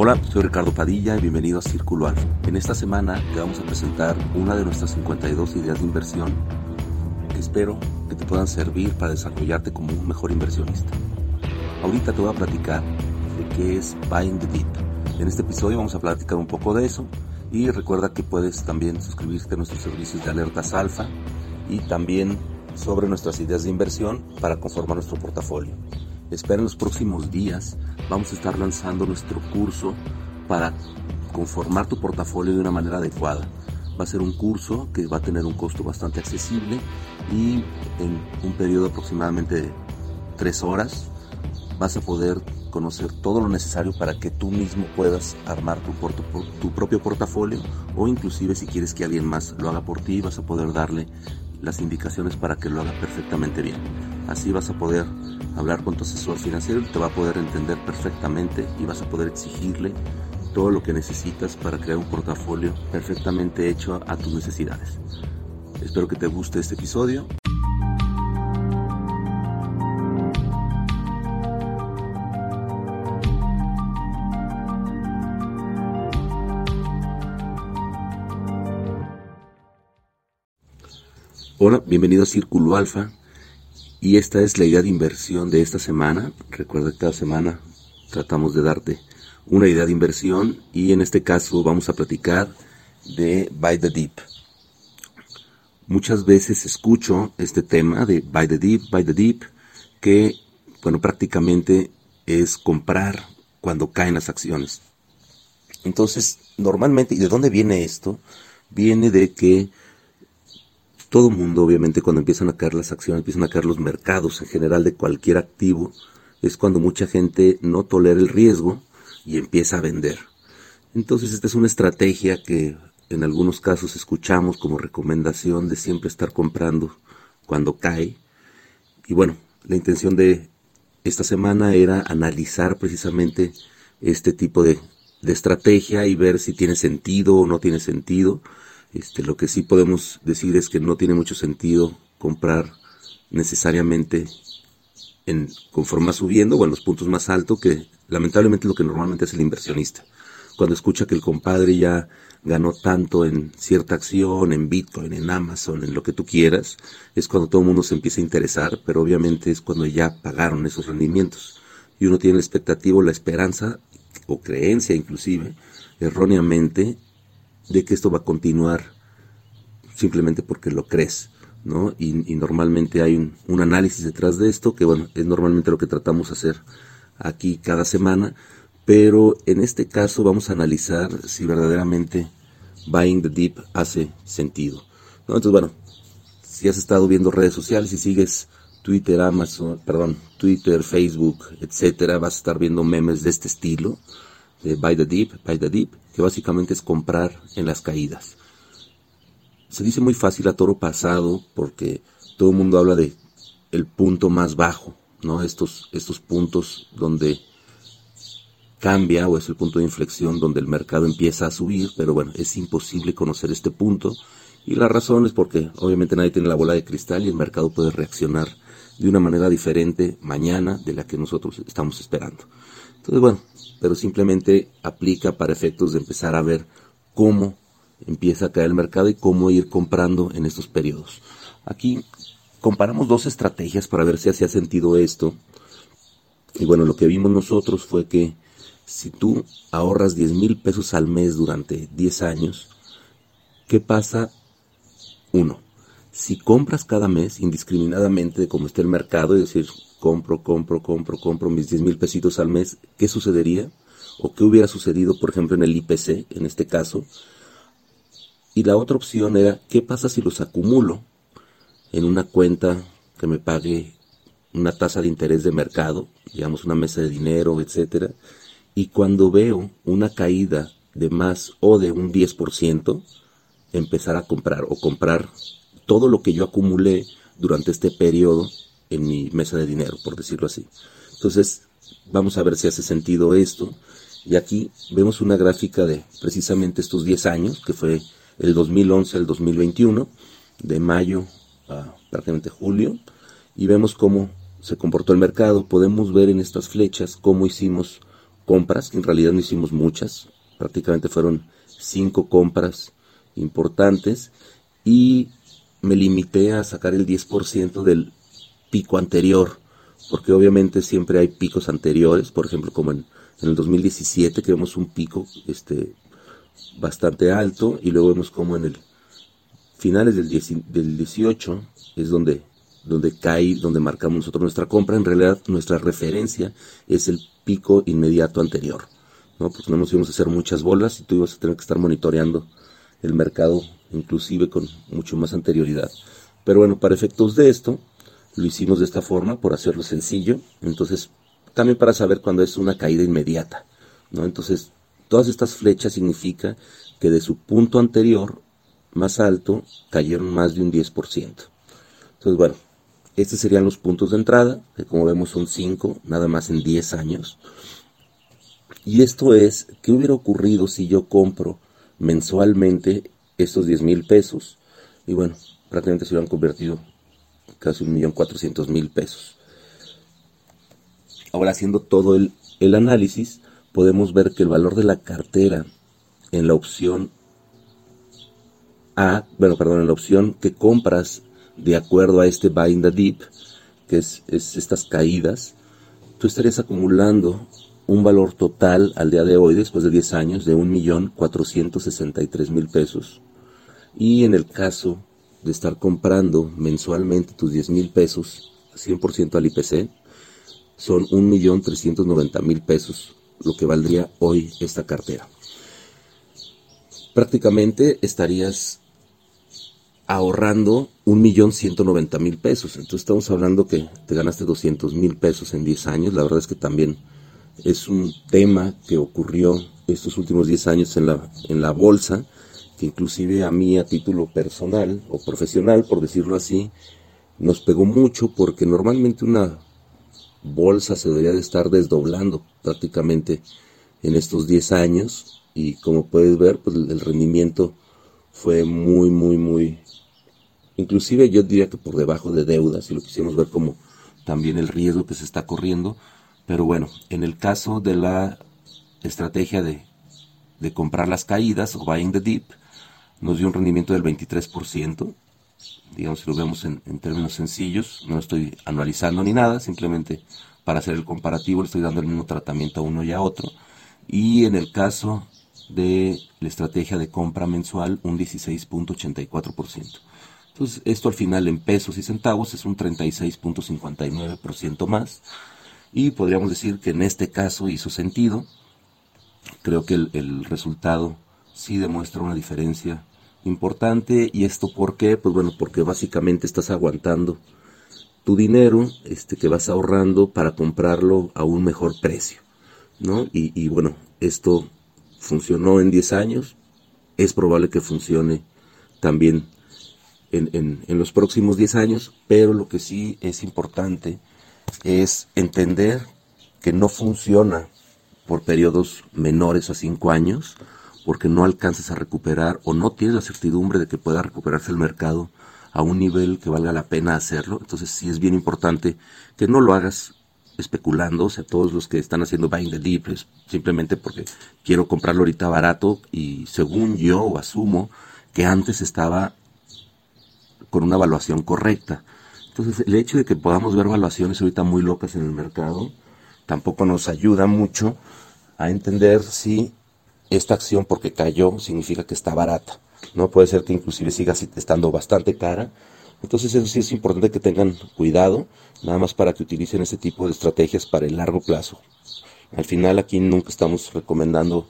Hola, soy Ricardo Padilla y bienvenido a Círculo Alfa. En esta semana te vamos a presentar una de nuestras 52 ideas de inversión que espero que te puedan servir para desarrollarte como un mejor inversionista. Ahorita te voy a platicar de qué es Buying the Deep. En este episodio vamos a platicar un poco de eso y recuerda que puedes también suscribirte a nuestros servicios de alertas alfa y también sobre nuestras ideas de inversión para conformar nuestro portafolio. Espera en los próximos días, vamos a estar lanzando nuestro curso para conformar tu portafolio de una manera adecuada. Va a ser un curso que va a tener un costo bastante accesible y en un periodo aproximadamente de tres horas vas a poder conocer todo lo necesario para que tú mismo puedas armar tu, tu propio portafolio o inclusive si quieres que alguien más lo haga por ti vas a poder darle las indicaciones para que lo haga perfectamente bien. Así vas a poder hablar con tu asesor financiero y te va a poder entender perfectamente y vas a poder exigirle todo lo que necesitas para crear un portafolio perfectamente hecho a tus necesidades. Espero que te guste este episodio. Hola, bienvenido a Círculo Alfa. Y esta es la idea de inversión de esta semana. Recuerda que cada semana tratamos de darte una idea de inversión y en este caso vamos a platicar de Buy the Deep. Muchas veces escucho este tema de Buy the Deep, Buy the Deep, que bueno, prácticamente es comprar cuando caen las acciones. Entonces, normalmente, ¿y de dónde viene esto? Viene de que todo mundo, obviamente, cuando empiezan a caer las acciones, empiezan a caer los mercados en general de cualquier activo, es cuando mucha gente no tolera el riesgo y empieza a vender. Entonces, esta es una estrategia que en algunos casos escuchamos como recomendación de siempre estar comprando cuando cae. Y bueno, la intención de esta semana era analizar precisamente este tipo de, de estrategia y ver si tiene sentido o no tiene sentido este, lo que sí podemos decir es que no tiene mucho sentido comprar necesariamente en, conforme subiendo o en los puntos más altos, que lamentablemente lo que normalmente hace el inversionista. Cuando escucha que el compadre ya ganó tanto en cierta acción, en Bitcoin, en Amazon, en lo que tú quieras, es cuando todo el mundo se empieza a interesar, pero obviamente es cuando ya pagaron esos rendimientos. Y uno tiene la expectativa, la esperanza o creencia inclusive, erróneamente, de que esto va a continuar simplemente porque lo crees, ¿no? Y, normalmente hay un, análisis detrás de esto, que bueno, es normalmente lo que tratamos de hacer aquí cada semana, pero en este caso vamos a analizar si verdaderamente Buying the Deep hace sentido, ¿no? Entonces, bueno, si has estado viendo redes sociales y sigues Twitter, Amazon, perdón, Twitter, Facebook, etcétera, vas a estar viendo memes de este estilo, de Buy the Deep, Buy the Deep, que básicamente es comprar en las caídas. Se dice muy fácil a toro pasado porque todo el mundo habla de el punto más bajo, ¿no? Estos, estos puntos donde cambia o es el punto de inflexión donde el mercado empieza a subir, pero bueno, es imposible conocer este punto y la razón es porque obviamente nadie tiene la bola de cristal y el mercado puede reaccionar de una manera diferente mañana de la que nosotros estamos esperando. Entonces, bueno, pero simplemente aplica para efectos de empezar a ver cómo empieza a caer el mercado y cómo ir comprando en estos periodos. Aquí comparamos dos estrategias para ver si hacía sentido esto. Y bueno, lo que vimos nosotros fue que si tú ahorras 10 mil pesos al mes durante 10 años, ¿qué pasa? Uno, si compras cada mes indiscriminadamente de cómo está el mercado, es decir, compro, compro, compro, compro mis 10 mil pesitos al mes, ¿qué sucedería? ¿O qué hubiera sucedido, por ejemplo, en el IPC, en este caso? Y la otra opción era, ¿qué pasa si los acumulo en una cuenta que me pague una tasa de interés de mercado, digamos una mesa de dinero, etcétera, y cuando veo una caída de más o de un 10%, empezar a comprar o comprar todo lo que yo acumulé durante este periodo en mi mesa de dinero, por decirlo así. Entonces, vamos a ver si hace sentido esto. Y aquí vemos una gráfica de precisamente estos 10 años, que fue el 2011 al 2021, de mayo a prácticamente julio, y vemos cómo se comportó el mercado. Podemos ver en estas flechas cómo hicimos compras, que en realidad no hicimos muchas, prácticamente fueron cinco compras importantes y me limité a sacar el 10% del pico anterior, porque obviamente siempre hay picos anteriores, por ejemplo como en, el 2017 que vemos un pico este, bastante alto y luego vemos como en el finales del, del 18 es donde, donde cae, donde marcamos nosotros nuestra compra, en realidad nuestra referencia es el pico inmediato anterior, ¿no? Porque no nos íbamos a hacer muchas bolas y tú ibas a tener que estar monitoreando el mercado inclusive con mucho más anterioridad. Pero bueno, para efectos de esto, lo hicimos de esta forma, por hacerlo sencillo. Entonces, también para saber cuándo es una caída inmediata. ¿no? Entonces, todas estas flechas significa que de su punto anterior más alto cayeron más de un 10%. Entonces, bueno, estos serían los puntos de entrada, que como vemos son 5, nada más en 10 años. Y esto es, ¿qué hubiera ocurrido si yo compro mensualmente estos 10 mil pesos. Y bueno, prácticamente se hubieran convertido casi un millón cuatrocientos mil pesos. Ahora haciendo todo el, el análisis, podemos ver que el valor de la cartera en la opción A, bueno, perdón, en la opción que compras de acuerdo a este buy in the deep, que es, es estas caídas, tú estarías acumulando un valor total al día de hoy, después de 10 años, de 1.463.000 pesos. Y en el caso de estar comprando mensualmente tus 10 mil pesos, 100% al IPC, son 1.390.000 pesos lo que valdría hoy esta cartera. Prácticamente estarías ahorrando 1.190.000 pesos. Entonces estamos hablando que te ganaste 200.000 pesos en 10 años. La verdad es que también es un tema que ocurrió estos últimos 10 años en la, en la bolsa que inclusive a mí a título personal o profesional, por decirlo así, nos pegó mucho porque normalmente una bolsa se debería de estar desdoblando prácticamente en estos 10 años y como puedes ver, pues el rendimiento fue muy, muy, muy, inclusive yo diría que por debajo de deuda, si lo quisimos ver como también el riesgo que se está corriendo, pero bueno, en el caso de la estrategia de, de comprar las caídas o buying the dip, nos dio un rendimiento del 23%, digamos si lo vemos en, términos sencillos, no estoy anualizando ni nada, simplemente para hacer el comparativo le estoy dando el mismo tratamiento a uno y a otro, y en el caso de la estrategia de compra mensual un 16.84%. Entonces esto al final en pesos y centavos es un 36.59% más y podríamos decir que en este caso hizo sentido. Creo que el, resultado sí demuestra una diferencia importante. ¿Y esto por qué? Pues bueno, porque básicamente estás aguantando tu dinero este, que vas ahorrando para comprarlo a un mejor precio. ¿no? Y, bueno, esto funcionó en 10 años. Es probable que funcione también en, en, en los próximos 10 años, pero lo que sí es importante es entender que no funciona por periodos menores a 5 años, porque no alcanzas a recuperar o no tienes la certidumbre de que pueda recuperarse el mercado a un nivel que valga la pena hacerlo. Entonces sí es bien importante que no lo hagas especulando, o sea, todos los que están haciendo buying the es simplemente porque quiero comprarlo ahorita barato y según yo asumo que antes estaba con una evaluación correcta. Entonces el hecho de que podamos ver evaluaciones ahorita muy locas en el mercado tampoco nos ayuda mucho a entender si esta acción porque cayó significa que está barata. No puede ser que inclusive siga estando bastante cara. Entonces eso sí es importante que tengan cuidado, nada más para que utilicen este tipo de estrategias para el largo plazo. Al final aquí nunca estamos recomendando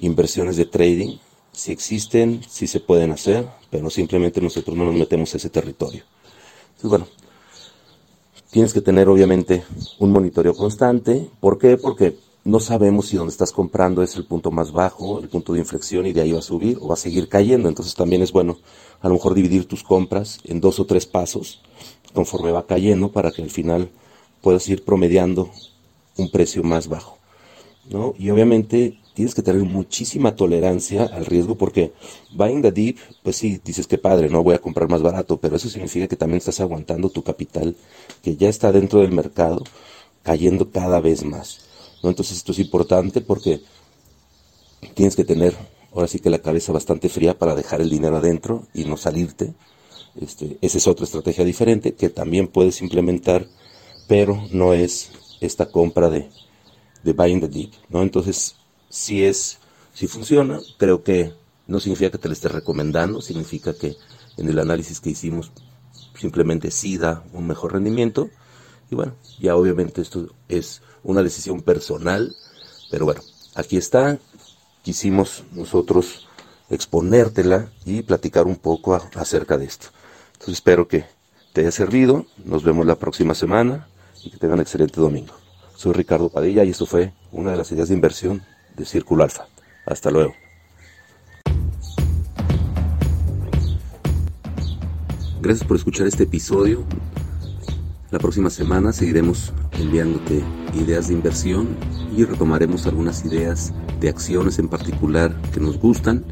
inversiones de trading. Si existen, sí se pueden hacer, pero simplemente nosotros no nos metemos a ese territorio. Entonces, bueno, tienes que tener obviamente un monitoreo constante. ¿Por qué? Porque no sabemos si donde estás comprando es el punto más bajo, el punto de inflexión y de ahí va a subir o va a seguir cayendo. Entonces también es bueno a lo mejor dividir tus compras en dos o tres pasos conforme va cayendo para que al final puedas ir promediando un precio más bajo. ¿no? Y obviamente tienes que tener muchísima tolerancia al riesgo porque buying the deep, pues sí, dices que padre, no voy a comprar más barato, pero eso significa que también estás aguantando tu capital que ya está dentro del mercado cayendo cada vez más. ¿no? Entonces esto es importante porque tienes que tener ahora sí que la cabeza bastante fría para dejar el dinero adentro y no salirte. Este, esa es otra estrategia diferente que también puedes implementar, pero no es esta compra de, de buying the dip, ¿no? Entonces, si es, si funciona, creo que no significa que te lo esté recomendando, significa que en el análisis que hicimos simplemente sí da un mejor rendimiento. Y bueno, ya obviamente esto es una decisión personal, pero bueno, aquí está. Quisimos nosotros exponértela y platicar un poco acerca de esto. Entonces espero que te haya servido. Nos vemos la próxima semana y que tengan un excelente domingo. Soy Ricardo Padilla y esto fue una de las ideas de inversión de Círculo Alfa. Hasta luego. Gracias por escuchar este episodio. La próxima semana seguiremos enviándote ideas de inversión y retomaremos algunas ideas de acciones en particular que nos gustan.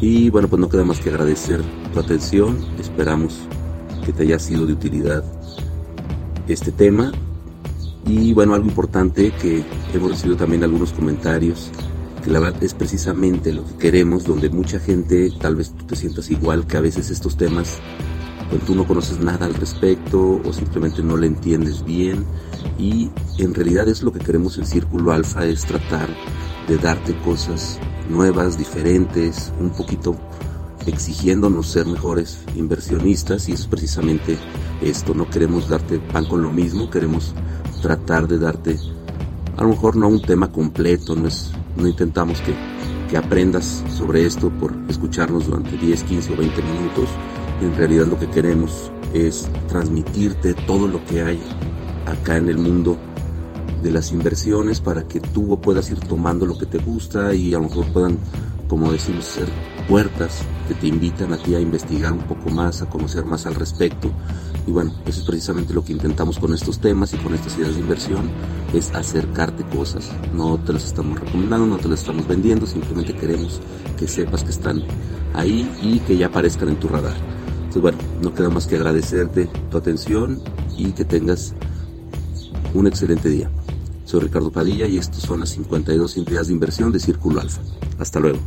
Y bueno, pues no queda más que agradecer tu atención. Esperamos que te haya sido de utilidad este tema. Y bueno, algo importante que hemos recibido también algunos comentarios, que la verdad es precisamente lo que queremos, donde mucha gente, tal vez tú te sientas igual, que a veces estos temas pues tú no conoces nada al respecto o simplemente no le entiendes bien. Y en realidad es lo que queremos en Círculo Alfa es tratar de darte cosas nuevas, diferentes, un poquito exigiéndonos ser mejores inversionistas. Y eso es precisamente esto, no queremos darte pan con lo mismo, queremos tratar de darte a lo mejor no un tema completo, no, es, no intentamos que, que aprendas sobre esto por escucharnos durante 10, 15 o 20 minutos, en realidad lo que queremos es transmitirte todo lo que hay acá en el mundo de las inversiones para que tú puedas ir tomando lo que te gusta y a lo mejor puedan, como decimos, ser puertas que te invitan a ti a investigar un poco más, a conocer más al respecto. Y bueno, eso es precisamente lo que intentamos con estos temas y con estas ideas de inversión, es acercarte cosas. No te las estamos recomendando, no te las estamos vendiendo, simplemente queremos que sepas que están ahí y que ya aparezcan en tu radar. Entonces, bueno, no queda más que agradecerte tu atención y que tengas un excelente día. Soy Ricardo Padilla y estos son las 52 ideas de inversión de Círculo Alfa. Hasta luego.